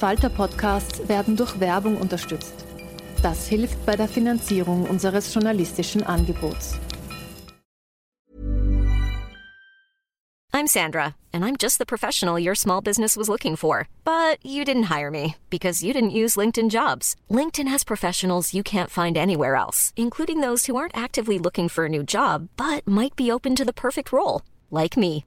Falter-Podcasts werden durch Werbung unterstützt. Das hilft bei der Finanzierung unseres journalistischen Angebots. I'm Sandra, and I'm just the professional your small business was looking for. But you didn't hire me because you didn't use LinkedIn jobs. LinkedIn has professionals you can't find anywhere else, including those who aren't actively looking for a new job but might be open to the perfect role, like me.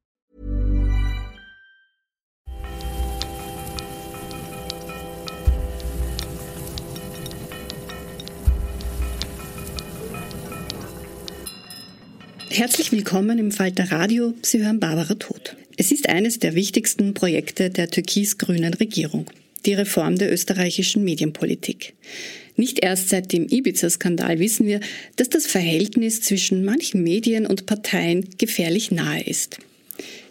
Herzlich willkommen im Falter Radio. Sie hören Barbara Tod. Es ist eines der wichtigsten Projekte der türkis-grünen Regierung die Reform der österreichischen Medienpolitik. Nicht erst seit dem Ibiza-Skandal wissen wir, dass das Verhältnis zwischen manchen Medien und Parteien gefährlich nahe ist.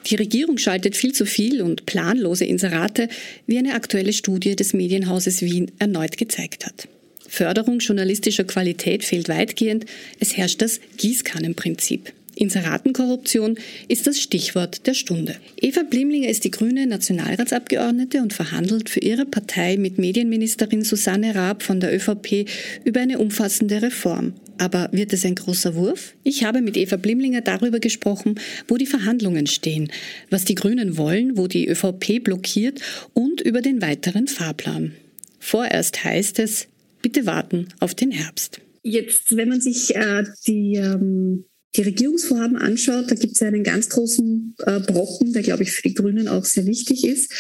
Die Regierung schaltet viel zu viel und planlose Inserate, wie eine aktuelle Studie des Medienhauses Wien erneut gezeigt hat. Förderung journalistischer Qualität fehlt weitgehend, es herrscht das Gießkannenprinzip. Inseratenkorruption ist das Stichwort der Stunde. Eva Blimlinger ist die grüne Nationalratsabgeordnete und verhandelt für ihre Partei mit Medienministerin Susanne Raab von der ÖVP über eine umfassende Reform. Aber wird es ein großer Wurf? Ich habe mit Eva Blimlinger darüber gesprochen, wo die Verhandlungen stehen, was die Grünen wollen, wo die ÖVP blockiert und über den weiteren Fahrplan. Vorerst heißt es, bitte warten auf den Herbst. Jetzt, wenn man sich äh, die ähm die Regierungsvorhaben anschaut, da gibt es einen ganz großen äh, Brocken, der, glaube ich, für die Grünen auch sehr wichtig ist.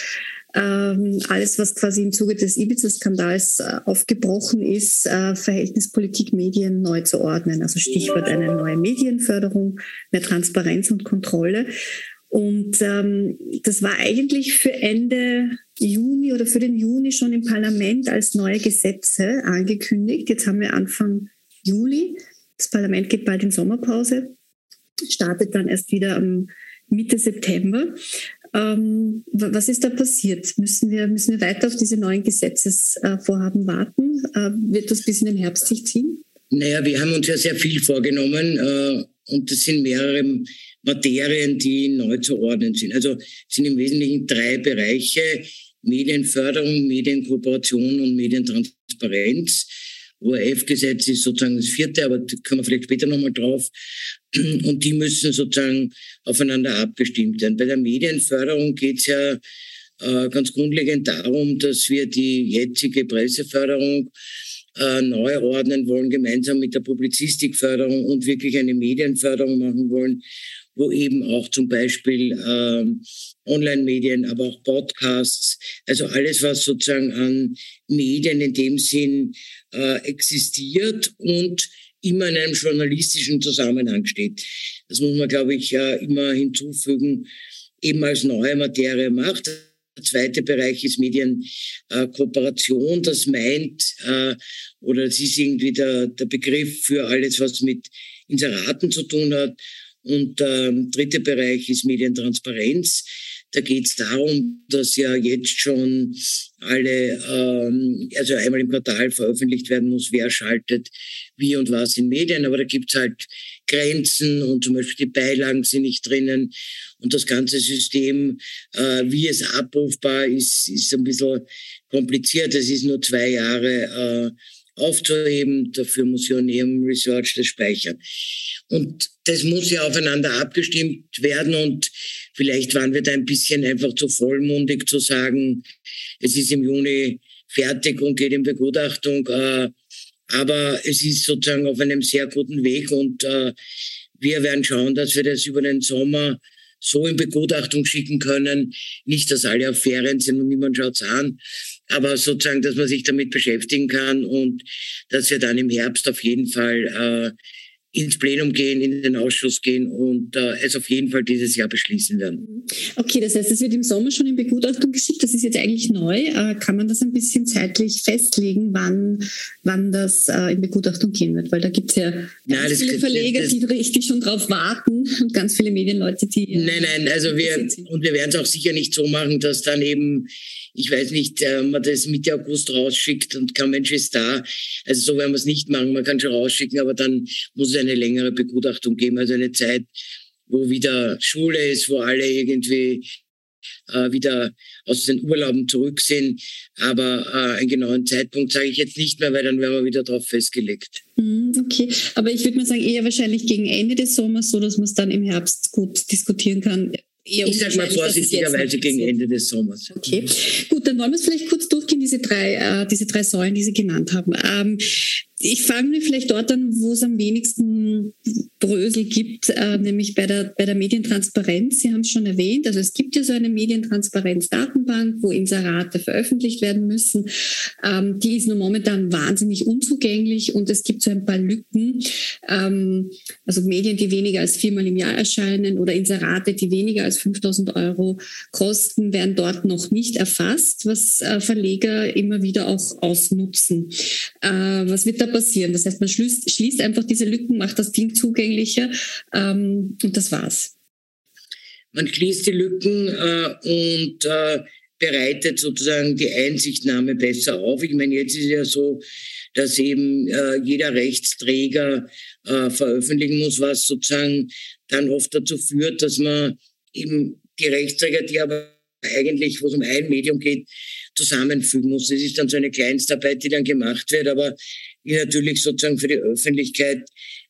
Ähm, alles, was quasi im Zuge des Ibiza-Skandals äh, aufgebrochen ist, äh, Verhältnis Politik-Medien neu zu ordnen. Also Stichwort eine neue Medienförderung, mehr Transparenz und Kontrolle. Und ähm, das war eigentlich für Ende Juni oder für den Juni schon im Parlament als neue Gesetze angekündigt. Jetzt haben wir Anfang Juli. Das Parlament geht bald in Sommerpause, startet dann erst wieder am Mitte September. Ähm, was ist da passiert? Müssen wir, müssen wir weiter auf diese neuen Gesetzesvorhaben warten? Äh, wird das bis in den Herbst sich ziehen? Naja, wir haben uns ja sehr viel vorgenommen äh, und das sind mehrere Materien, die neu zu ordnen sind. Also sind im Wesentlichen drei Bereiche. Medienförderung, Medienkooperation und Medientransparenz. ORF-Gesetz ist sozusagen das vierte, aber da kommen wir vielleicht später nochmal drauf. Und die müssen sozusagen aufeinander abgestimmt werden. Bei der Medienförderung geht es ja äh, ganz grundlegend darum, dass wir die jetzige Presseförderung äh, neu ordnen wollen, gemeinsam mit der Publizistikförderung und wirklich eine Medienförderung machen wollen, wo eben auch zum Beispiel äh, Online-Medien, aber auch Podcasts, also alles, was sozusagen an Medien in dem Sinn äh, existiert und immer in einem journalistischen Zusammenhang steht. Das muss man, glaube ich, äh, immer hinzufügen, eben als neue Materie macht. Der zweite Bereich ist Medienkooperation. das meint, äh, oder das ist irgendwie der, der Begriff für alles, was mit Inseraten zu tun hat. Und der ähm, dritte Bereich ist Medientransparenz. Da geht es darum, dass ja jetzt schon alle, ähm, also einmal im Quartal veröffentlicht werden muss, wer schaltet wie und was in Medien. Aber da gibt es halt Grenzen und zum Beispiel die Beilagen sind nicht drinnen. Und das ganze System, äh, wie es abrufbar ist, ist ein bisschen kompliziert. Es ist nur zwei Jahre äh, aufzuheben. Dafür muss ja Ihrem Research das speichern. Und das muss ja aufeinander abgestimmt werden und vielleicht waren wir da ein bisschen einfach zu vollmundig zu sagen, es ist im Juni fertig und geht in Begutachtung. Äh, aber es ist sozusagen auf einem sehr guten Weg und äh, wir werden schauen, dass wir das über den Sommer so in Begutachtung schicken können. Nicht, dass alle auf Ferien sind und niemand schaut's an, aber sozusagen, dass man sich damit beschäftigen kann und dass wir dann im Herbst auf jeden Fall äh, ins Plenum gehen, in den Ausschuss gehen und äh, es auf jeden Fall dieses Jahr beschließen werden. Okay, das heißt, es wird im Sommer schon in Begutachtung geschickt. Das ist jetzt eigentlich neu. Äh, kann man das ein bisschen zeitlich festlegen, wann, wann das äh, in Begutachtung gehen wird? Weil da gibt es ja ganz ja, viele Verleger, das, die richtig schon drauf warten und ganz viele Medienleute, die. Nein, nein, also wir, und wir werden es auch sicher nicht so machen, dass dann eben ich weiß nicht, äh, man das Mitte August rausschickt und kein Mensch ist da. Also so werden wir es nicht machen. Man kann schon rausschicken, aber dann muss es eine längere Begutachtung geben, also eine Zeit, wo wieder Schule ist, wo alle irgendwie äh, wieder aus den Urlauben zurück sind. Aber äh, einen genauen Zeitpunkt sage ich jetzt nicht mehr, weil dann wären wir wieder darauf festgelegt. Mhm, okay, aber ich würde mal sagen, eher wahrscheinlich gegen Ende des Sommers, so dass man es dann im Herbst gut diskutieren kann ich sage mal vorsichtigerweise gegen Ende des Sommers. Okay, gut, dann wollen wir es vielleicht kurz durchgehen, diese drei, äh, diese drei Säulen, die Sie genannt haben. Ähm, ich fange vielleicht dort an, wo es am wenigsten Brösel gibt, äh, nämlich bei der, bei der Medientransparenz. Sie haben es schon erwähnt. Also es gibt ja so eine Medientransparenz-Datenbank, wo Inserate veröffentlicht werden müssen. Ähm, die ist nur momentan wahnsinnig unzugänglich und es gibt so ein paar Lücken. Ähm, also Medien, die weniger als viermal im Jahr erscheinen oder Inserate, die weniger als 5000 Euro kosten, werden dort noch nicht erfasst, was äh, Verleger immer wieder auch ausnutzen. Äh, was wird da passieren. Das heißt, man schließt, schließt einfach diese Lücken, macht das Ding zugänglicher ähm, und das war's. Man schließt die Lücken äh, und äh, bereitet sozusagen die Einsichtnahme besser auf. Ich meine, jetzt ist ja so, dass eben äh, jeder Rechtsträger äh, veröffentlichen muss, was sozusagen dann oft dazu führt, dass man eben die Rechtsträger, die aber eigentlich, wo es um ein Medium geht, zusammenfügen muss. Das ist dann so eine Kleinstarbeit, die dann gemacht wird, aber die natürlich sozusagen für die Öffentlichkeit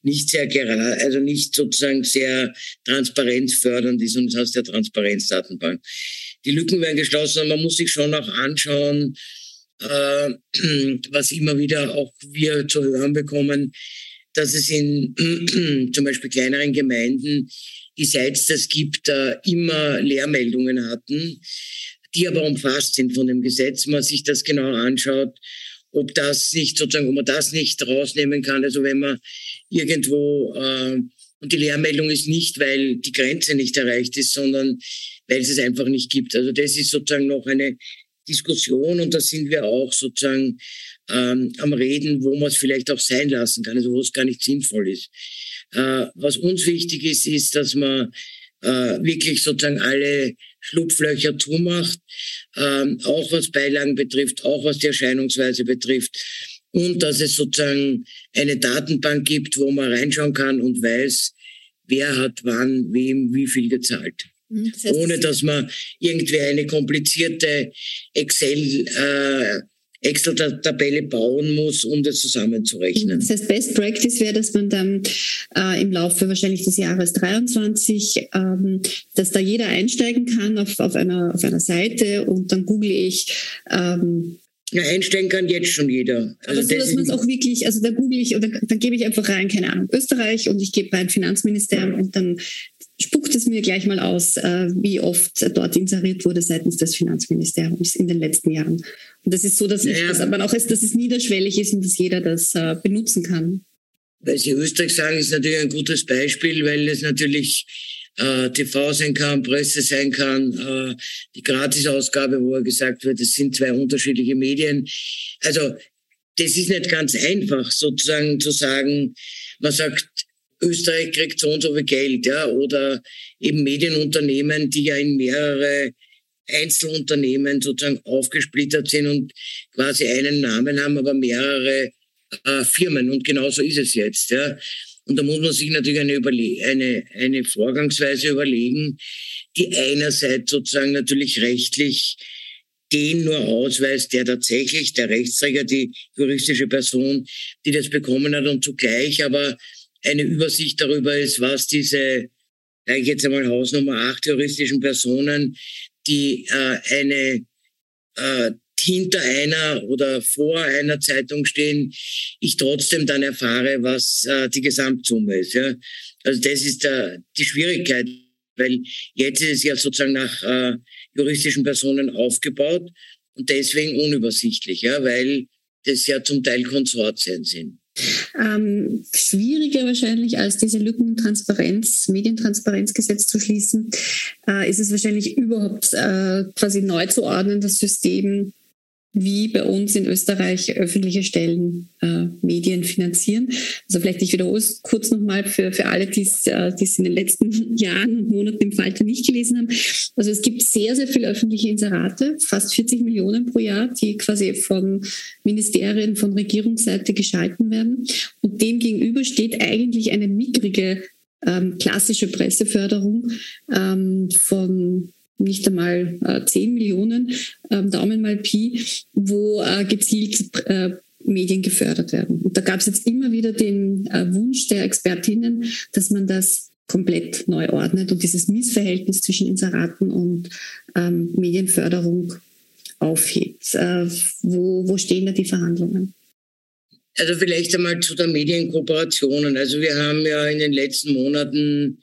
nicht sehr gerade, also nicht sozusagen sehr transparenzfördernd ist und das heißt der Transparenzdatenbank. Die Lücken werden geschlossen und man muss sich schon auch anschauen, äh, was immer wieder auch wir zu hören bekommen, dass es in zum Beispiel kleineren Gemeinden, die seit es das gibt, äh, immer Lehrmeldungen hatten, die aber umfasst sind von dem Gesetz. Wenn man sich das genau anschaut, ob das nicht sozusagen, ob man das nicht rausnehmen kann. Also wenn man irgendwo äh, und die Lehrmeldung ist nicht, weil die Grenze nicht erreicht ist, sondern weil es es einfach nicht gibt. Also das ist sozusagen noch eine Diskussion und da sind wir auch sozusagen ähm, am Reden, wo man es vielleicht auch sein lassen kann, also wo es gar nicht sinnvoll ist. Äh, was uns wichtig ist, ist, dass man äh, wirklich sozusagen alle Schlupflöcher zumacht, ähm, auch was Beilagen betrifft, auch was die Erscheinungsweise betrifft. Und dass es sozusagen eine Datenbank gibt, wo man reinschauen kann und weiß, wer hat wann, wem, wie viel gezahlt. Mhm, das heißt, Ohne dass man irgendwie eine komplizierte Excel äh, Excel-Tabelle bauen muss, um das zusammenzurechnen. Das heißt, Best Practice wäre, dass man dann äh, im Laufe wahrscheinlich des Jahres 23, ähm, dass da jeder einsteigen kann auf, auf, einer, auf einer Seite und dann google ich ähm, ja, einsteigen kann jetzt schon jeder. Also so, dass man es auch wirklich, also da google ich oder dann gebe ich einfach rein, keine Ahnung, Österreich und ich gebe rein Finanzministerium und dann spuckt es mir gleich mal aus, äh, wie oft dort inseriert wurde seitens des Finanzministeriums in den letzten Jahren. Und das ist so, dass, naja, dass man auch ist, dass es niederschwellig ist und dass jeder das äh, benutzen kann. Weil Sie Österreich sagen, ist natürlich ein gutes Beispiel, weil es natürlich äh, TV sein kann, Presse sein kann, äh, die Gratisausgabe, wo er gesagt wird, es sind zwei unterschiedliche Medien. Also das ist nicht ganz einfach, sozusagen zu sagen, man sagt, Österreich kriegt so und so viel Geld, ja, oder eben Medienunternehmen, die ja in mehrere Einzelunternehmen sozusagen aufgesplittert sind und quasi einen Namen haben, aber mehrere äh, Firmen. Und genauso ist es jetzt. Ja. Und da muss man sich natürlich eine, Überle eine, eine Vorgangsweise überlegen, die einerseits sozusagen natürlich rechtlich den nur ausweist, der tatsächlich, der Rechtsträger, die juristische Person, die das bekommen hat und zugleich aber eine Übersicht darüber ist, was diese, ich jetzt einmal Hausnummer acht juristischen Personen, die äh, eine äh, hinter einer oder vor einer Zeitung stehen, ich trotzdem dann erfahre, was äh, die Gesamtsumme ist. Ja? Also das ist der, die Schwierigkeit, weil jetzt ist es ja sozusagen nach äh, juristischen Personen aufgebaut und deswegen unübersichtlich, ja, weil das ja zum Teil Konsortien sind. Ähm, schwieriger wahrscheinlich als diese Lücken Transparenz, Medientransparenzgesetz zu schließen, äh, ist es wahrscheinlich überhaupt äh, quasi neu zu ordnen, das System wie bei uns in Österreich öffentliche Stellen äh, Medien finanzieren. Also vielleicht ich wiederhole es kurz nochmal für, für alle, die äh, es in den letzten Jahren und Monaten im Falter nicht gelesen haben. Also es gibt sehr, sehr viele öffentliche Inserate, fast 40 Millionen pro Jahr, die quasi von Ministerien, von Regierungsseite geschalten werden. Und dem gegenüber steht eigentlich eine mickrige ähm, klassische Presseförderung ähm, von nicht einmal äh, 10 Millionen, ähm, Daumen mal Pi, wo äh, gezielt äh, Medien gefördert werden. Und da gab es jetzt immer wieder den äh, Wunsch der Expertinnen, dass man das komplett neu ordnet und dieses Missverhältnis zwischen Inseraten und ähm, Medienförderung aufhebt. Äh, wo, wo stehen da die Verhandlungen? Also vielleicht einmal zu der Medienkooperationen. Also wir haben ja in den letzten Monaten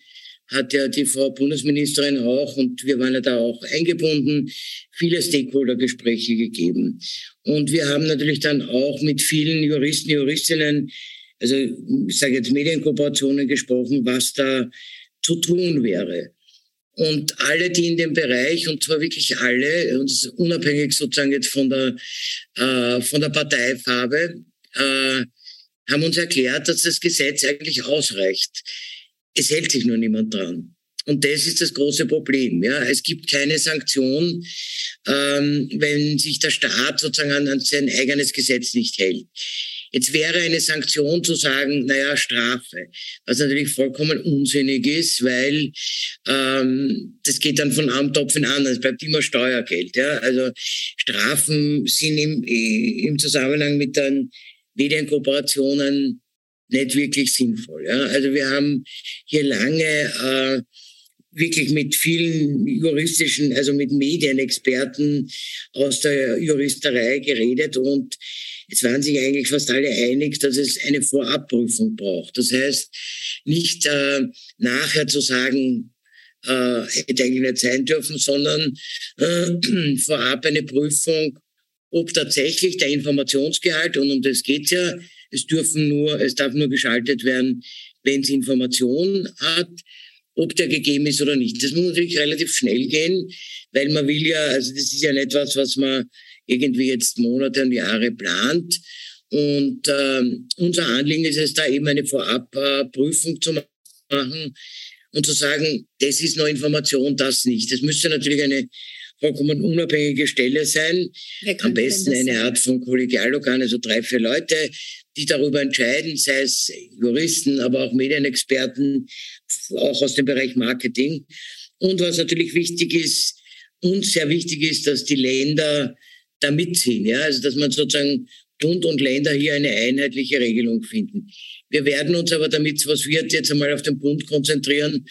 hat ja die Frau Bundesministerin auch, und wir waren ja da auch eingebunden, viele Stakeholder-Gespräche gegeben. Und wir haben natürlich dann auch mit vielen Juristen, Juristinnen, also ich sage jetzt Medienkooperationen gesprochen, was da zu tun wäre. Und alle, die in dem Bereich, und zwar wirklich alle, und unabhängig sozusagen jetzt von der, äh, von der Parteifarbe, äh, haben uns erklärt, dass das Gesetz eigentlich ausreicht. Es hält sich nur niemand dran. Und das ist das große Problem. Ja, es gibt keine Sanktion, ähm, wenn sich der Staat sozusagen an sein eigenes Gesetz nicht hält. Jetzt wäre eine Sanktion zu sagen, naja, Strafe, was natürlich vollkommen unsinnig ist, weil ähm, das geht dann von einem Topf in anderen, es bleibt immer Steuergeld. Ja? Also Strafen sind im, im Zusammenhang mit den Medienkooperationen nicht wirklich sinnvoll. Ja? Also wir haben hier lange äh, wirklich mit vielen juristischen, also mit Medienexperten aus der Juristerei geredet und es waren sich eigentlich fast alle einig, dass es eine Vorabprüfung braucht. Das heißt, nicht äh, nachher zu sagen, äh, hätte eigentlich nicht sein dürfen, sondern äh, vorab eine Prüfung, ob tatsächlich der Informationsgehalt, und um das geht ja, es dürfen nur, es darf nur geschaltet werden, wenn es Information hat, ob der gegeben ist oder nicht. Das muss natürlich relativ schnell gehen, weil man will ja, also das ist ja nicht etwas, was man irgendwie jetzt Monate und Jahre plant. Und äh, unser Anliegen ist es, da eben eine Vorabprüfung zu machen und zu sagen, das ist noch Information, das nicht. Das müsste natürlich eine vollkommen unabhängige Stelle sein. Am besten eine Art von Kollegialorgan, also drei, vier Leute, die darüber entscheiden, sei es Juristen, aber auch Medienexperten, auch aus dem Bereich Marketing. Und was natürlich wichtig ist, uns sehr wichtig ist, dass die Länder da mitziehen. Ja? Also dass man sozusagen Bund und Länder hier eine einheitliche Regelung finden. Wir werden uns aber damit, was wird, jetzt einmal auf den Bund konzentrieren.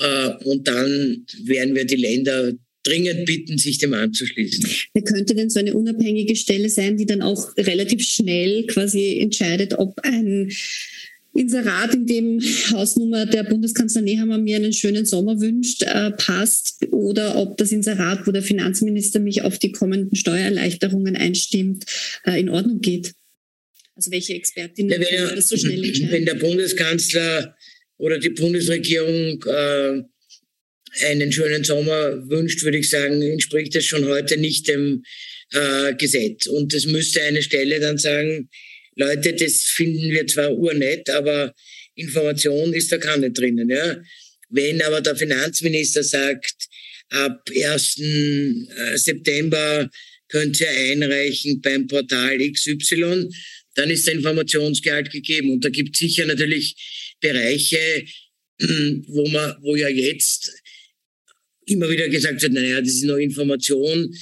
Äh, und dann werden wir die Länder dringend bitten, sich dem anzuschließen. Wer könnte denn so eine unabhängige Stelle sein, die dann auch relativ schnell quasi entscheidet, ob ein Inserat, in dem Hausnummer der Bundeskanzler Nehammer mir einen schönen Sommer wünscht, äh, passt oder ob das Inserat, wo der Finanzminister mich auf die kommenden Steuererleichterungen einstimmt, äh, in Ordnung geht. Also welche Expertin ja, wenn, das so schnell entscheiden? Wenn der Bundeskanzler oder die Bundesregierung äh, einen schönen Sommer wünscht, würde ich sagen, entspricht das schon heute nicht dem äh, Gesetz. Und es müsste eine Stelle dann sagen, Leute, das finden wir zwar urnett, aber Information ist da keine drinnen. Ja. Wenn aber der Finanzminister sagt, ab 1. Äh, September könnt ihr einreichen beim Portal XY, dann ist der Informationsgehalt gegeben. Und da gibt es sicher natürlich Bereiche, wo man, wo ja jetzt immer wieder gesagt wird, naja, das ist nur Information,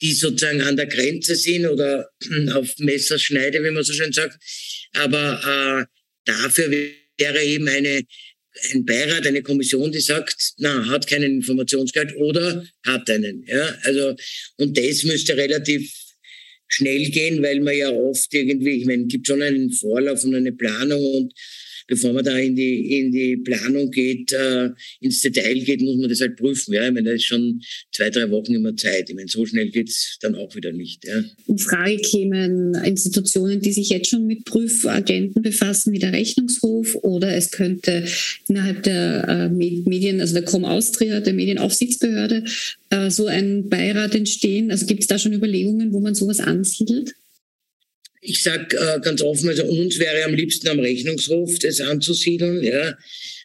die sozusagen an der Grenze sind oder auf Messerschneide, wie man so schön sagt. Aber äh, dafür wäre eben eine, ein Beirat, eine Kommission, die sagt, na, hat keinen Informationsgehalt oder hat einen. Ja? Also, und das müsste relativ schnell gehen, weil man ja oft irgendwie, ich meine, gibt schon einen Vorlauf und eine Planung und bevor man da in die, in die Planung geht, äh, ins Detail geht, muss man das halt prüfen. Ja? Ich meine, da ist schon zwei, drei Wochen immer Zeit. Ich meine, so schnell geht's dann auch wieder nicht. Ja? In Frage kämen Institutionen, die sich jetzt schon mit Prüfagenten befassen, wie der Rechnungshof oder es könnte innerhalb der äh, Medien, also der Com Austria, der Medienaufsichtsbehörde, äh, so ein Beirat entstehen. Also gibt es da schon Überlegungen, wo man sowas ansiedelt? Ich sage äh, ganz offen, also uns wäre am liebsten am Rechnungshof das anzusiedeln, ja,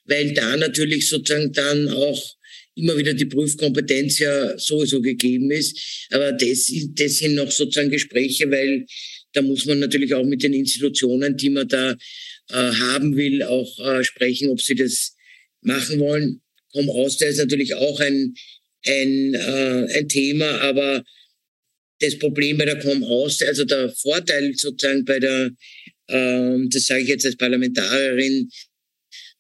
weil da natürlich sozusagen dann auch immer wieder die Prüfkompetenz ja sowieso gegeben ist. Aber das, das sind noch sozusagen Gespräche, weil da muss man natürlich auch mit den Institutionen, die man da äh, haben will, auch äh, sprechen, ob sie das machen wollen. Komm aus, der ist natürlich auch ein, ein, äh, ein Thema, aber das Problem bei der Com-Aus, also der Vorteil sozusagen bei der, ähm, das sage ich jetzt als Parlamentarierin,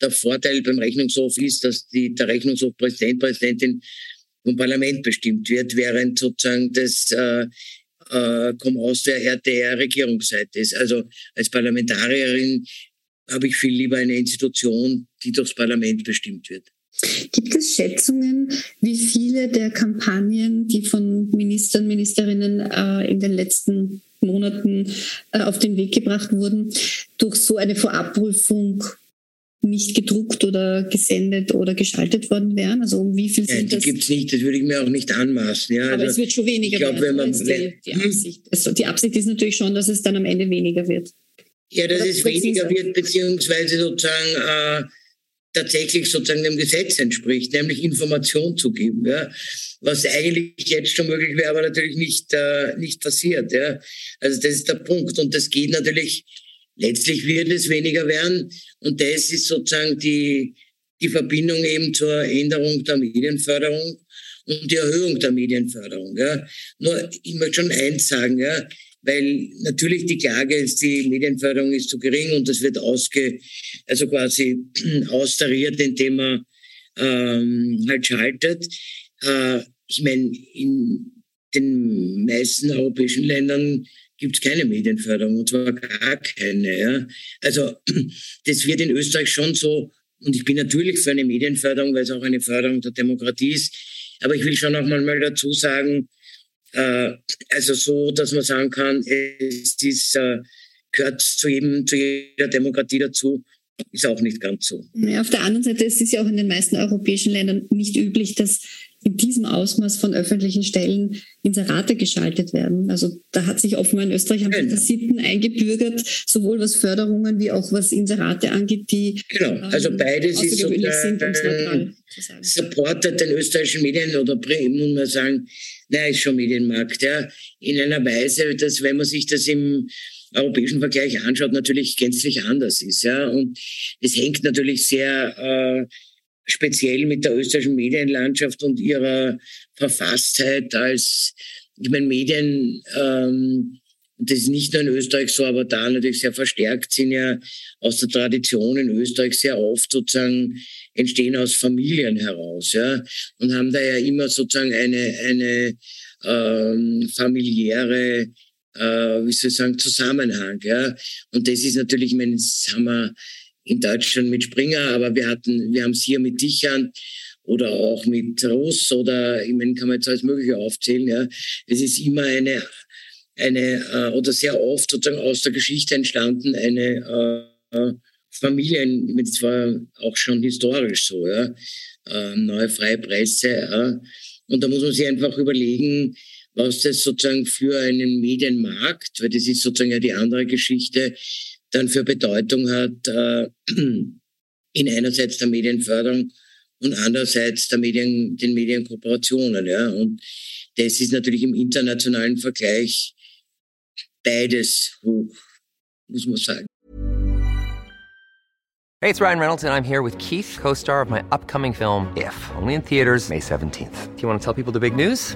der Vorteil beim Rechnungshof ist, dass die, der Rechnungshof Präsident, Präsidentin vom Parlament bestimmt wird, während sozusagen das äh, äh, Com-Aus der RTR-Regierungsseite ist. Also als Parlamentarierin habe ich viel lieber eine Institution, die durchs Parlament bestimmt wird. Gibt es Schätzungen, wie viele der Kampagnen, die von Ministern, Ministerinnen äh, in den letzten Monaten äh, auf den Weg gebracht wurden, durch so eine Vorabprüfung nicht gedruckt oder gesendet oder geschaltet worden wären? Also wie viel sind ja, die gibt es nicht, das würde ich mir auch nicht anmaßen. Ja, aber also, es wird schon weniger glaub, werden. Wenn man, die, die? Absicht. Also die Absicht ist natürlich schon, dass es dann am Ende weniger wird. Ja, dass es weniger wird, beziehungsweise sozusagen äh, tatsächlich sozusagen dem Gesetz entspricht, nämlich Information zu geben, ja, was eigentlich jetzt schon möglich wäre, aber natürlich nicht, äh, nicht passiert. Ja. Also das ist der Punkt und das geht natürlich, letztlich wird es weniger werden und das ist sozusagen die, die Verbindung eben zur Änderung der Medienförderung und die Erhöhung der Medienförderung. Ja. Nur, ich möchte schon eins sagen, ja, weil natürlich die Klage ist, die Medienförderung ist zu gering und das wird ausge, also quasi austariert, indem man ähm, halt schaltet. Äh, ich meine, in den meisten europäischen Ländern gibt es keine Medienförderung, und zwar gar keine. Ja. Also das wird in Österreich schon so, und ich bin natürlich für eine Medienförderung, weil es auch eine Förderung der Demokratie ist, aber ich will schon auch mal dazu sagen, also so, dass man sagen kann, es ist, äh, gehört zu, jedem, zu jeder Demokratie dazu, ist auch nicht ganz so. Auf der anderen Seite ist es ja auch in den meisten europäischen Ländern nicht üblich, dass in diesem Ausmaß von öffentlichen Stellen Inserate geschaltet werden. Also da hat sich offenbar in Österreich haben ja. Sitten eingebürgert, sowohl was Förderungen wie auch was Inserate angeht, die genau. Also ähm, beides ist so, sind, um äh, supportet den österreichischen Medien oder muss man sagen, naja, ist schon Medienmarkt, ja, in einer Weise, dass wenn man sich das im europäischen Vergleich anschaut, natürlich gänzlich anders ist, ja. Und es hängt natürlich sehr äh, speziell mit der österreichischen Medienlandschaft und ihrer Verfasstheit als, ich meine, Medien, ähm, das ist nicht nur in Österreich so, aber da natürlich sehr verstärkt sind ja aus der Tradition in Österreich sehr oft sozusagen entstehen aus Familien heraus, ja, und haben da ja immer sozusagen eine, eine ähm, familiäre, äh, wie soll ich sagen, Zusammenhang, ja. Und das ist natürlich, ich meine, das haben wir in Deutschland mit Springer, aber wir hatten, wir haben es hier mit Dichern oder auch mit Russ oder, ich meine, kann man jetzt alles Mögliche aufzählen, ja. Es ist immer eine, eine, äh, oder sehr oft sozusagen aus der Geschichte entstanden, eine, äh, Familien, das war auch schon historisch so, ja, äh, neue freie Presse. Ja. Und da muss man sich einfach überlegen, was das sozusagen für einen Medienmarkt, weil das ist sozusagen ja die andere Geschichte, dann für Bedeutung hat, äh, in einerseits der Medienförderung und andererseits der Medien, den Medienkooperationen. Ja. Und das ist natürlich im internationalen Vergleich beides hoch, muss man sagen. Hey, it's Ryan Reynolds and I'm here with Keith, co-star of my upcoming film If, only in theaters May 17th. Do you want to tell people the big news?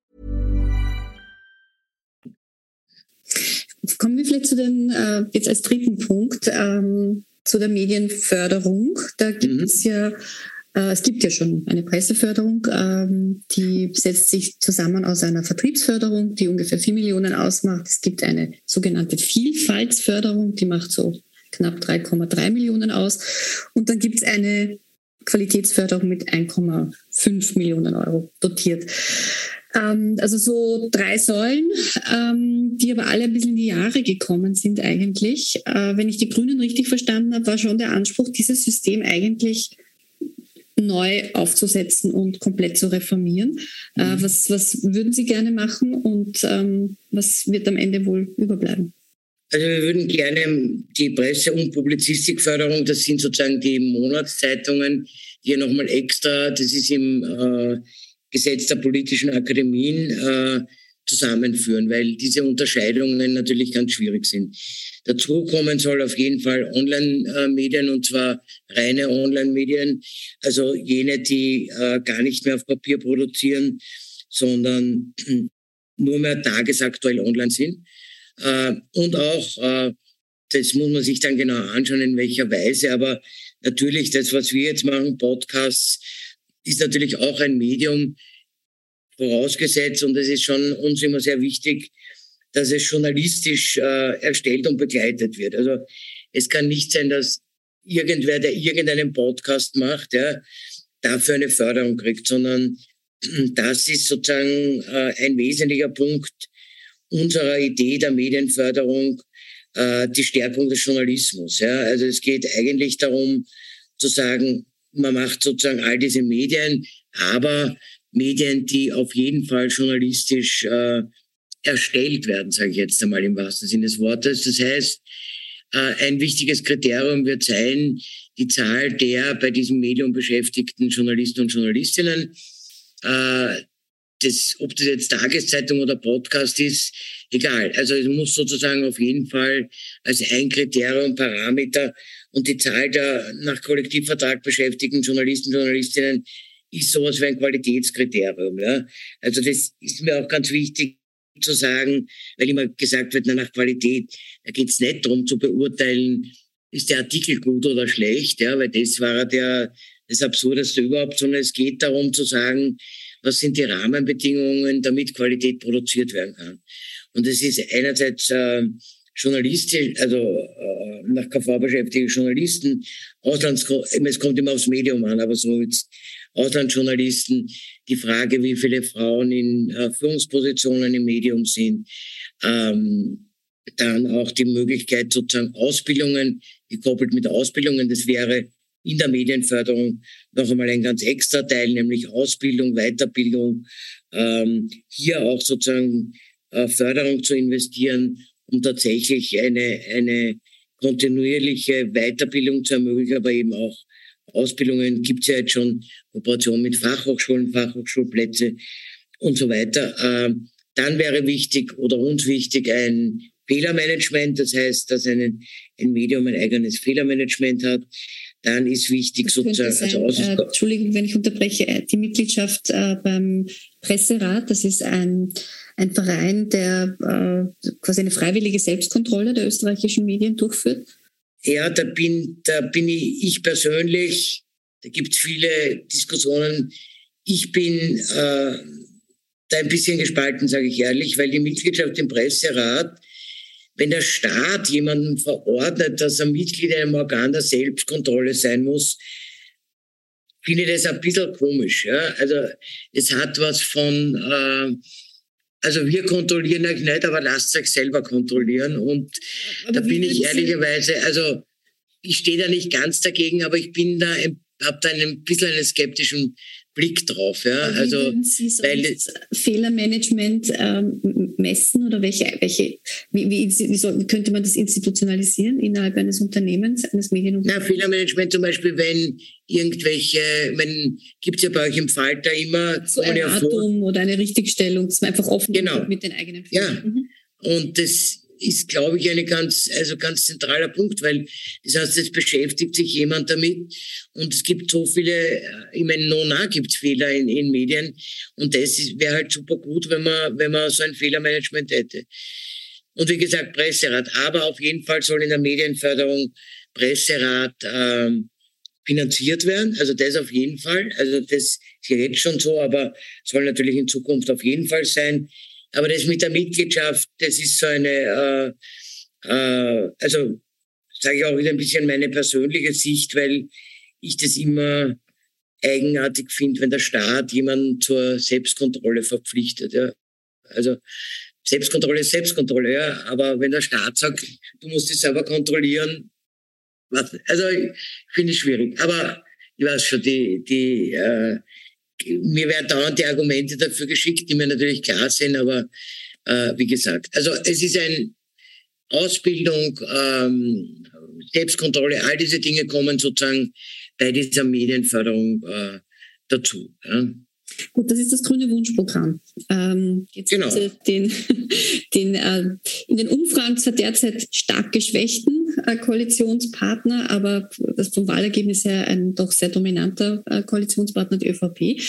Kommen wir vielleicht zu den, äh, jetzt als dritten Punkt, ähm, zu der Medienförderung. Da gibt mhm. es ja, äh, es gibt ja schon eine Presseförderung, ähm, die setzt sich zusammen aus einer Vertriebsförderung, die ungefähr vier Millionen ausmacht. Es gibt eine sogenannte Vielfaltsförderung, die macht so knapp 3,3 Millionen aus. Und dann gibt es eine Qualitätsförderung mit 1,5 Millionen Euro dotiert. Ähm, also so drei Säulen, ähm, die aber alle ein bisschen in die Jahre gekommen sind eigentlich. Äh, wenn ich die Grünen richtig verstanden habe, war schon der Anspruch, dieses System eigentlich neu aufzusetzen und komplett zu reformieren. Äh, mhm. was, was würden Sie gerne machen und ähm, was wird am Ende wohl überbleiben? Also wir würden gerne die Presse- und Publizistikförderung, das sind sozusagen die Monatszeitungen, hier nochmal extra, das ist im äh, Gesetz der politischen Akademien äh, zusammenführen, weil diese Unterscheidungen natürlich ganz schwierig sind. Dazu kommen soll auf jeden Fall Online-Medien und zwar reine Online-Medien, also jene, die äh, gar nicht mehr auf Papier produzieren, sondern nur mehr tagesaktuell online sind. Äh, und auch, äh, das muss man sich dann genau anschauen, in welcher Weise, aber natürlich das, was wir jetzt machen, Podcasts, ist natürlich auch ein Medium, vorausgesetzt, und es ist schon uns immer sehr wichtig, dass es journalistisch äh, erstellt und begleitet wird. Also es kann nicht sein, dass irgendwer, der irgendeinen Podcast macht, ja, dafür eine Förderung kriegt, sondern das ist sozusagen äh, ein wesentlicher Punkt unserer Idee der Medienförderung, äh, die Stärkung des Journalismus. Ja. Also es geht eigentlich darum zu sagen, man macht sozusagen all diese Medien, aber Medien, die auf jeden Fall journalistisch äh, erstellt werden, sage ich jetzt einmal im wahrsten Sinne des Wortes. Das heißt, äh, ein wichtiges Kriterium wird sein, die Zahl der bei diesem Medium beschäftigten Journalisten und Journalistinnen. Äh, das, ob das jetzt Tageszeitung oder Podcast ist, egal. Also es muss sozusagen auf jeden Fall als ein Kriterium, Parameter und die Zahl der nach Kollektivvertrag beschäftigten Journalisten, Journalistinnen ist sowas wie ein Qualitätskriterium. Ja? Also das ist mir auch ganz wichtig zu sagen, weil immer gesagt wird, na, nach Qualität, da geht es nicht darum zu beurteilen, ist der Artikel gut oder schlecht, ja, weil das war der, das Absurdeste überhaupt, sondern es geht darum zu sagen, was sind die Rahmenbedingungen, damit Qualität produziert werden kann. Und es ist einerseits äh, journalistisch, also äh, nach KV beschäftigte Journalisten, Auslands, es kommt immer aufs Medium an, aber so jetzt Auslandsjournalisten, die Frage, wie viele Frauen in äh, Führungspositionen im Medium sind, ähm, dann auch die Möglichkeit sozusagen Ausbildungen, gekoppelt mit Ausbildungen, das wäre in der Medienförderung noch einmal ein ganz extra Teil, nämlich Ausbildung, Weiterbildung, ähm, hier auch sozusagen äh, Förderung zu investieren, um tatsächlich eine, eine kontinuierliche Weiterbildung zu ermöglichen, aber eben auch Ausbildungen gibt es ja jetzt schon, Kooperation mit Fachhochschulen, Fachhochschulplätze und so weiter. Ähm, dann wäre wichtig oder uns wichtig ein Fehlermanagement, das heißt, dass ein, ein Medium ein eigenes Fehlermanagement hat. Dann ist wichtig sozusagen. Sein, also äh, Entschuldigung, wenn ich unterbreche, äh, die Mitgliedschaft äh, beim Presserat, das ist ein, ein Verein, der äh, quasi eine freiwillige Selbstkontrolle der österreichischen Medien durchführt. Ja, da bin, da bin ich, ich persönlich, da gibt es viele Diskussionen. Ich bin äh, da ein bisschen gespalten, sage ich ehrlich, weil die Mitgliedschaft im Presserat, wenn der Staat jemanden verordnet, dass er Mitglied einem Organ der Selbstkontrolle sein muss, finde ich das ein bisschen komisch. Ja? Also es hat was von, äh, Also wir kontrollieren euch nicht, aber lasst euch selber kontrollieren. Und aber da bin ich ehrlicherweise, also ich stehe da nicht ganz dagegen, aber ich bin da, habe da ein bisschen einen skeptischen Blick drauf. Ja? Wie also, würden Sie so weil, Fehlermanagement ähm, messen oder welche, welche wie, wie, wie, soll, wie, könnte man das institutionalisieren innerhalb eines Unternehmens, eines Medienunternehmens? Na, Fehlermanagement zum Beispiel, wenn irgendwelche, wenn gibt es ja bei euch im Falter immer so ein Datum oder eine Richtigstellung, dass man einfach offen genau. mit den eigenen Fehlern. Ja, mhm. und das ist, glaube ich, ein ganz, also ganz zentraler Punkt, weil das heißt, es beschäftigt sich jemand damit und es gibt so viele, äh, ich meine, Nona gibt Fehler in, in Medien und das wäre halt super gut, wenn man, wenn man so ein Fehlermanagement hätte. Und wie gesagt, Presserat, aber auf jeden Fall soll in der Medienförderung Presserat ähm, finanziert werden, also das auf jeden Fall, also das ist jetzt schon so, aber soll natürlich in Zukunft auf jeden Fall sein. Aber das mit der Mitgliedschaft, das ist so eine, äh, äh, also sage ich auch wieder ein bisschen meine persönliche Sicht, weil ich das immer eigenartig finde, wenn der Staat jemanden zur Selbstkontrolle verpflichtet. Ja. Also Selbstkontrolle ist Selbstkontrolle, ja. Aber wenn der Staat sagt, du musst dich selber kontrollieren, was, also finde ich schwierig. Aber ich weiß schon, die, die äh, mir werden dauernd die Argumente dafür geschickt, die mir natürlich klar sind, aber äh, wie gesagt, also es ist ein Ausbildung, ähm, Selbstkontrolle, all diese Dinge kommen sozusagen bei dieser Medienförderung äh, dazu. Ja. Gut, das ist das grüne Wunschprogramm. Ähm, jetzt genau. Den, den äh, in den Umfragen zwar derzeit stark geschwächten Koalitionspartner, aber das vom Wahlergebnis her ein doch sehr dominanter äh, Koalitionspartner, die ÖVP.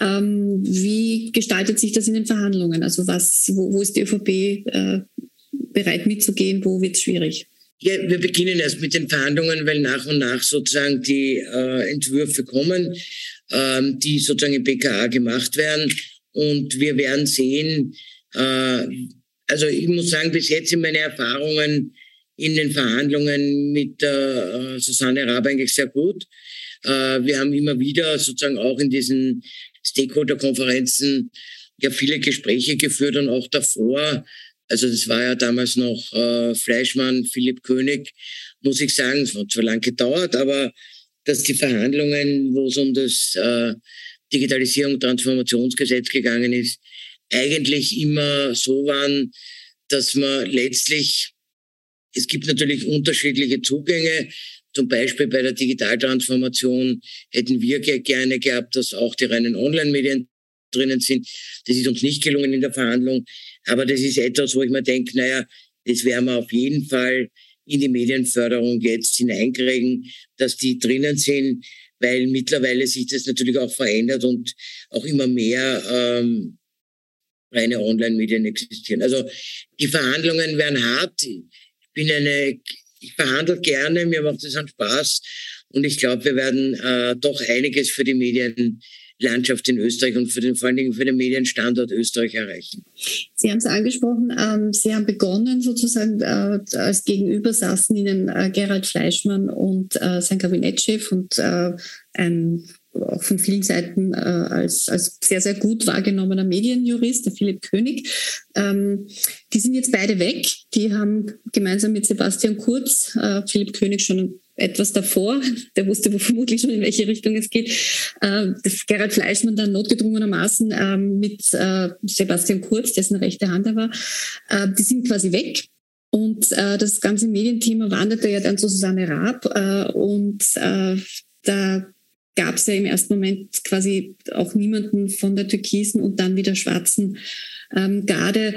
Ähm, wie gestaltet sich das in den Verhandlungen? Also was, wo, wo ist die ÖVP äh, bereit mitzugehen? Wo wird es schwierig? Ja, wir beginnen erst mit den Verhandlungen, weil nach und nach sozusagen die äh, Entwürfe kommen ähm, die sozusagen im BKA gemacht werden. Und wir werden sehen, äh, also ich muss sagen, bis jetzt sind meine Erfahrungen in den Verhandlungen mit äh, Susanne Raab eigentlich sehr gut. Äh, wir haben immer wieder sozusagen auch in diesen Stakeholder-Konferenzen ja viele Gespräche geführt und auch davor. Also das war ja damals noch äh, Fleischmann, Philipp König, muss ich sagen. Es hat zwar lang gedauert, aber dass die Verhandlungen, wo es um das äh, Digitalisierung Transformationsgesetz gegangen ist, eigentlich immer so waren, dass man letztlich, es gibt natürlich unterschiedliche Zugänge. Zum Beispiel bei der Digitaltransformation hätten wir gerne gehabt, dass auch die reinen Online-Medien drinnen sind. Das ist uns nicht gelungen in der Verhandlung. Aber das ist etwas, wo ich mir denke, naja, das werden wir auf jeden Fall in die Medienförderung jetzt hineinkriegen, dass die drinnen sind, weil mittlerweile sich das natürlich auch verändert und auch immer mehr ähm, reine Online-Medien existieren. Also die Verhandlungen werden hart. Bin eine, ich verhandle gerne, mir macht es einen Spaß und ich glaube, wir werden äh, doch einiges für die Medien Landschaft in Österreich und für den, vor allen Dingen für den Medienstandort Österreich erreichen. Sie haben es angesprochen, ähm, Sie haben begonnen sozusagen, äh, als Gegenüber saßen Ihnen äh, Gerald Fleischmann und äh, sein Kabinettschef und äh, ein von vielen Seiten äh, als, als sehr, sehr gut wahrgenommener Medienjurist, der Philipp König. Ähm, die sind jetzt beide weg. Die haben gemeinsam mit Sebastian Kurz, äh, Philipp König schon etwas davor, der wusste vermutlich schon, in welche Richtung es geht, äh, das Gerald Fleischmann dann notgedrungenermaßen äh, mit äh, Sebastian Kurz, dessen rechte Hand er war, äh, die sind quasi weg. Und äh, das ganze Medienthema wanderte ja dann zu Susanne Raab äh, und äh, da gab es ja im ersten Moment quasi auch niemanden von der türkisen und dann wieder schwarzen ähm, Garde,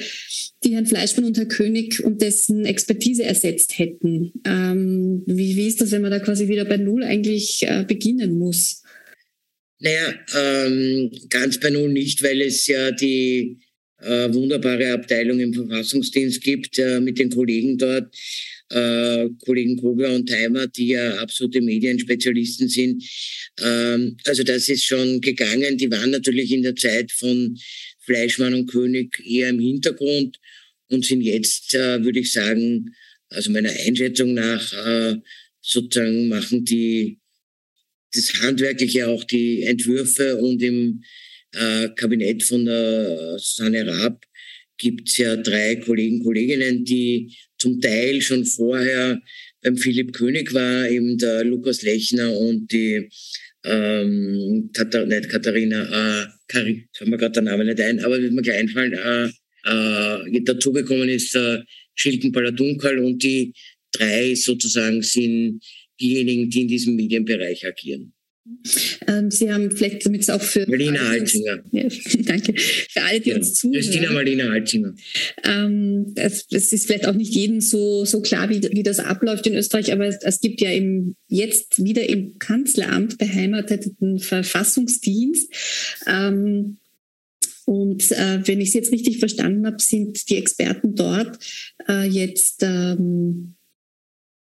die Herrn Fleischmann und Herr König und dessen Expertise ersetzt hätten. Ähm, wie, wie ist das, wenn man da quasi wieder bei Null eigentlich äh, beginnen muss? Naja, ähm, ganz bei Null nicht, weil es ja die äh, wunderbare Abteilung im Verfassungsdienst gibt äh, mit den Kollegen dort, äh, Kollegen Kogler und Heimer, die ja absolute Medienspezialisten sind. Ähm, also das ist schon gegangen. Die waren natürlich in der Zeit von Fleischmann und König eher im Hintergrund und sind jetzt, äh, würde ich sagen, also meiner Einschätzung nach, äh, sozusagen machen die das Handwerkliche auch die Entwürfe und im äh, Kabinett von der Susanne Raab gibt es ja drei Kollegen, Kolleginnen, die zum Teil schon vorher beim Philipp König war, eben der Lukas Lechner und die ähm, Katar nicht Katharina, äh, Kari, fällt mir gerade der Name nicht ein, aber wird mir gleich einfallen, äh, äh, dazugekommen ist äh, Schilden Paladunkel und die drei sozusagen sind diejenigen, die in diesem Medienbereich agieren. Ähm, Sie haben vielleicht, damit es auch für. Marlina Altinger. Ja, danke. Für alle, die ja, uns zuhören. Christina Marlina Altinger. Ähm, es, es, ist vielleicht auch nicht jedem so, so klar, wie, wie das abläuft in Österreich, aber es, es gibt ja im, jetzt wieder im Kanzleramt beheimateten Verfassungsdienst. Ähm, und äh, wenn ich es jetzt richtig verstanden habe, sind die Experten dort äh, jetzt ähm,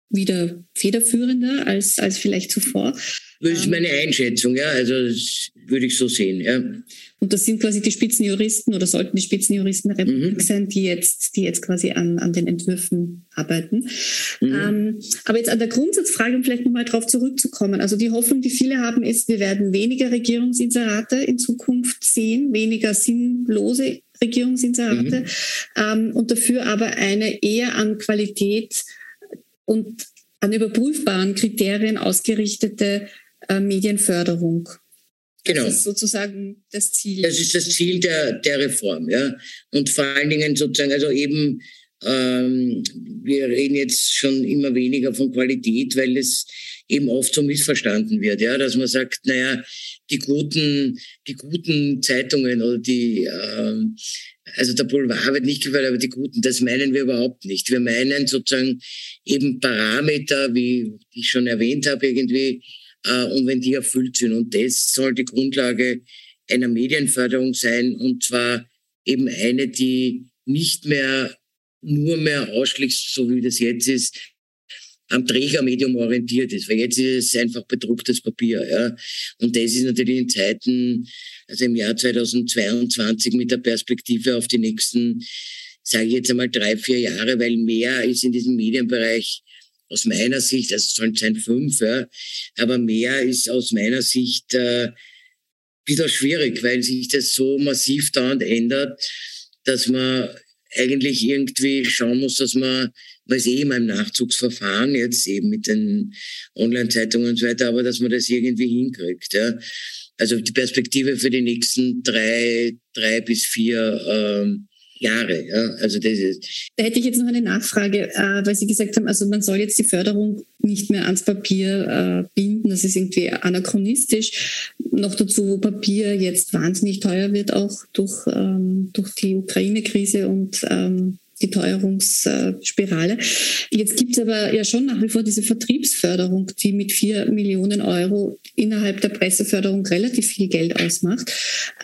wieder federführender als, als vielleicht zuvor. Das ist meine Einschätzung, ja. Also das würde ich so sehen, ja. Und das sind quasi die Spitzenjuristen oder sollten die Spitzenjuristen der Republik mhm. sein, die jetzt, die jetzt quasi an, an den Entwürfen arbeiten. Mhm. Ähm, aber jetzt an der Grundsatzfrage, um vielleicht nochmal darauf zurückzukommen. Also die Hoffnung, die viele haben, ist, wir werden weniger Regierungsinserate in Zukunft sehen, weniger sinnlose Regierungsinserate mhm. ähm, und dafür aber eine eher an Qualität und an überprüfbaren Kriterien ausgerichtete äh, Medienförderung. Genau. Das ist sozusagen das Ziel. Das ist das Ziel der, der Reform, ja. Und vor allen Dingen sozusagen, also eben, ähm, wir reden jetzt schon immer weniger von Qualität, weil es eben oft so missverstanden wird, ja, dass man sagt, naja, die guten, die guten Zeitungen oder die, ähm, also der Boulevard wird nicht gefallen, aber die guten, das meinen wir überhaupt nicht. Wir meinen sozusagen eben Parameter, wie ich schon erwähnt habe, irgendwie, und wenn die erfüllt sind. Und das soll die Grundlage einer Medienförderung sein, und zwar eben eine, die nicht mehr nur mehr ausschließlich, so wie das jetzt ist, am Trägermedium orientiert ist, weil jetzt ist es einfach bedrucktes Papier. Ja. Und das ist natürlich in Zeiten, also im Jahr 2022 mit der Perspektive auf die nächsten, sage ich jetzt einmal drei, vier Jahre, weil mehr ist in diesem Medienbereich aus meiner Sicht, also es sollen sein fünf, ja, aber mehr ist aus meiner Sicht äh, wieder schwierig, weil sich das so massiv dauernd ändert, dass man eigentlich irgendwie schauen muss, dass man, weiß eh immer im Nachzugsverfahren jetzt eben mit den Online-Zeitungen und so weiter, aber dass man das irgendwie hinkriegt. Ja. Also die Perspektive für die nächsten drei, drei bis vier ähm, Jahre. Ja? Also das ist da hätte ich jetzt noch eine Nachfrage, äh, weil Sie gesagt haben, also man soll jetzt die Förderung nicht mehr ans Papier äh, binden. Das ist irgendwie anachronistisch. Noch dazu, wo Papier jetzt wahnsinnig teuer wird, auch durch, ähm, durch die Ukraine-Krise und ähm, die Teuerungsspirale. Jetzt gibt es aber ja schon nach wie vor diese Vertriebsförderung, die mit vier Millionen Euro innerhalb der Presseförderung relativ viel Geld ausmacht.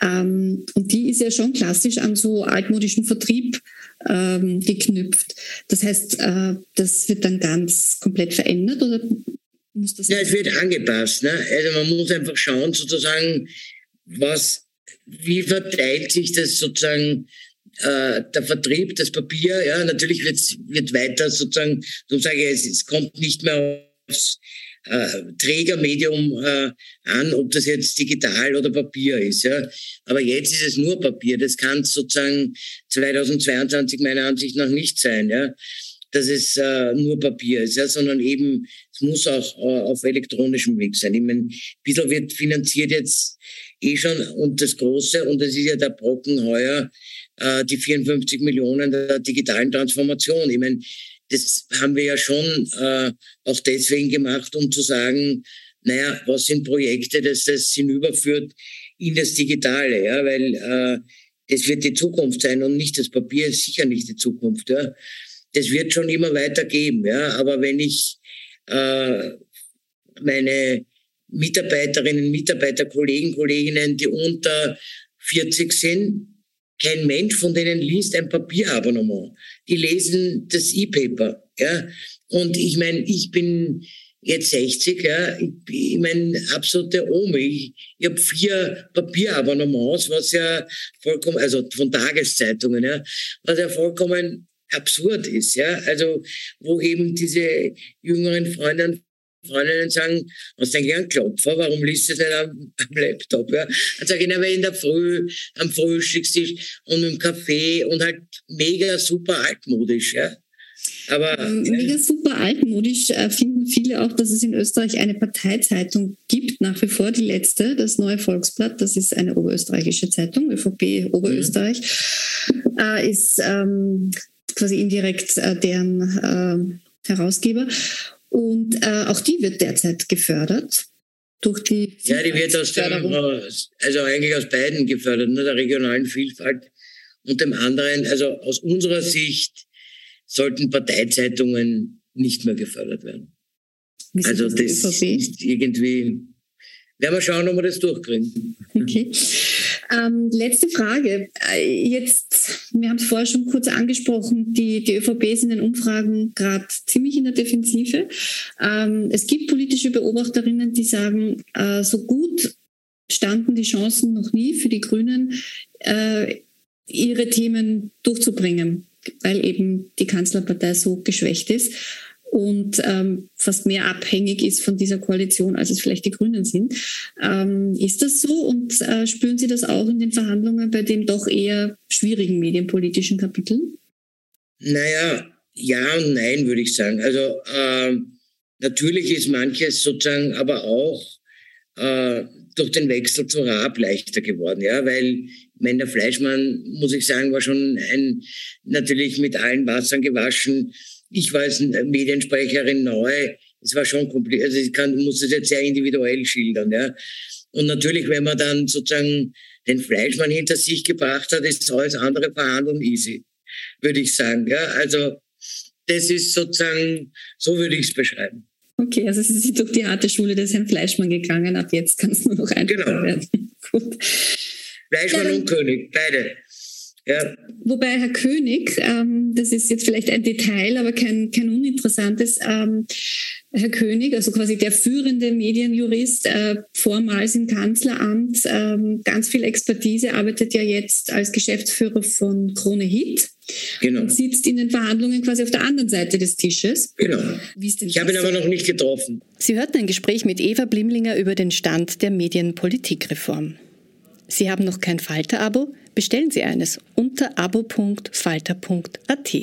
Ähm, und die ist ja schon klassisch an so altmodischen Vertrieb ähm, geknüpft. Das heißt, äh, das wird dann ganz komplett verändert oder muss das? Ja, es wird angepasst. Ne? Also man muss einfach schauen, sozusagen, was, wie verteilt sich das sozusagen äh, der Vertrieb, das Papier, ja, natürlich wird, wird weiter sozusagen, so sage ich, es, es kommt nicht mehr aufs äh, Trägermedium äh, an, ob das jetzt digital oder Papier ist. Ja. Aber jetzt ist es nur Papier. Das kann sozusagen 2022 meiner Ansicht nach nicht sein, ja, dass es äh, nur Papier ist, ja, sondern eben, es muss auch äh, auf elektronischem Weg sein. Ich meine, ein bisschen wird finanziert jetzt eh schon und das Große, und das ist ja der Brocken heuer, äh, die 54 Millionen der digitalen Transformation. Ich meine, das haben wir ja schon äh, auch deswegen gemacht, um zu sagen, naja, was sind Projekte, dass das hinüberführt in das Digitale, ja, weil äh, das wird die Zukunft sein und nicht das Papier ist sicher nicht die Zukunft, ja. Das wird schon immer weiter geben, ja, aber wenn ich äh, meine Mitarbeiterinnen, Mitarbeiter, Kollegen, Kolleginnen, die unter 40 sind, kein Mensch von denen liest ein Papierabonnement. Die lesen das E-Paper. Ja? Und ich meine, ich bin jetzt 60, ja, ich, ich meine, absolute Omi. Ich, ich habe vier Papierabonnements, was ja vollkommen, also von Tageszeitungen, ja, was ja vollkommen absurd ist, ja. Also, wo eben diese jüngeren Freunde Freundinnen sagen, hast du eigentlich einen Klopfer, warum liest du das nicht am, am Laptop? Ja? Dann sage ich, weil in der Früh, am Frühstückstisch und im Café und halt mega super altmodisch. Ja? Aber, ähm, mega super altmodisch äh, finden viele auch, dass es in Österreich eine Parteizeitung gibt, nach wie vor die letzte, das Neue Volksblatt, das ist eine oberösterreichische Zeitung, ÖVP Oberösterreich, mhm. äh, ist ähm, quasi indirekt äh, deren äh, Herausgeber. Und äh, auch die wird derzeit gefördert durch die. Ja, die wird aus dem, also eigentlich aus beiden gefördert, nur der regionalen Vielfalt und dem anderen, also aus unserer Sicht sollten Parteizeitungen nicht mehr gefördert werden. Also das ist irgendwie, werden wir schauen, ob wir das durchkriegen. Okay. Ähm, letzte Frage. Äh, jetzt, wir haben es vorher schon kurz angesprochen, die, die ÖVP ist in den Umfragen gerade ziemlich in der Defensive. Ähm, es gibt politische Beobachterinnen, die sagen, äh, so gut standen die Chancen noch nie für die Grünen, äh, ihre Themen durchzubringen, weil eben die Kanzlerpartei so geschwächt ist und ähm, fast mehr abhängig ist von dieser Koalition, als es vielleicht die Grünen sind. Ähm, ist das so und äh, spüren Sie das auch in den Verhandlungen bei dem doch eher schwierigen medienpolitischen Kapitel? Naja, ja und nein, würde ich sagen. Also äh, natürlich ist manches sozusagen aber auch äh, durch den Wechsel zu Raab leichter geworden, ja, weil Mender Fleischmann, muss ich sagen, war schon ein natürlich mit allen Wassern gewaschen ich war als Mediensprecherin neu. Es war schon kompliziert. Also ich kann, muss es jetzt sehr individuell schildern. Ja. Und natürlich, wenn man dann sozusagen den Fleischmann hinter sich gebracht hat, ist alles andere Verhandeln easy, würde ich sagen. Ja. Also das ist sozusagen, so würde ich es beschreiben. Okay, also Sie sind durch die harte Schule des Herrn Fleischmann gegangen. Ab jetzt kann es nur noch einfacher genau. werden. Gut. Fleischmann ja, und König, beide. Ja. Wobei Herr König, ähm, das ist jetzt vielleicht ein Detail, aber kein, kein uninteressantes, ähm, Herr König, also quasi der führende Medienjurist, äh, vormals im Kanzleramt, ähm, ganz viel Expertise, arbeitet ja jetzt als Geschäftsführer von Krone Hit. Genau. Und sitzt in den Verhandlungen quasi auf der anderen Seite des Tisches. Genau. ich habe ihn aber noch nicht getroffen. Sie hörten ein Gespräch mit Eva Blimlinger über den Stand der Medienpolitikreform. Sie haben noch kein Falter-Abo? Bestellen Sie eines unter abo.falter.at.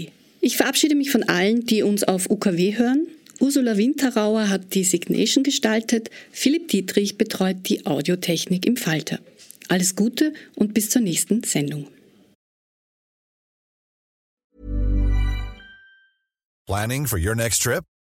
Ich verabschiede mich von allen, die uns auf UKW hören. Ursula Winterauer hat die Signation gestaltet, Philipp Dietrich betreut die Audiotechnik im Falter. Alles Gute und bis zur nächsten Sendung. Planning for your next trip?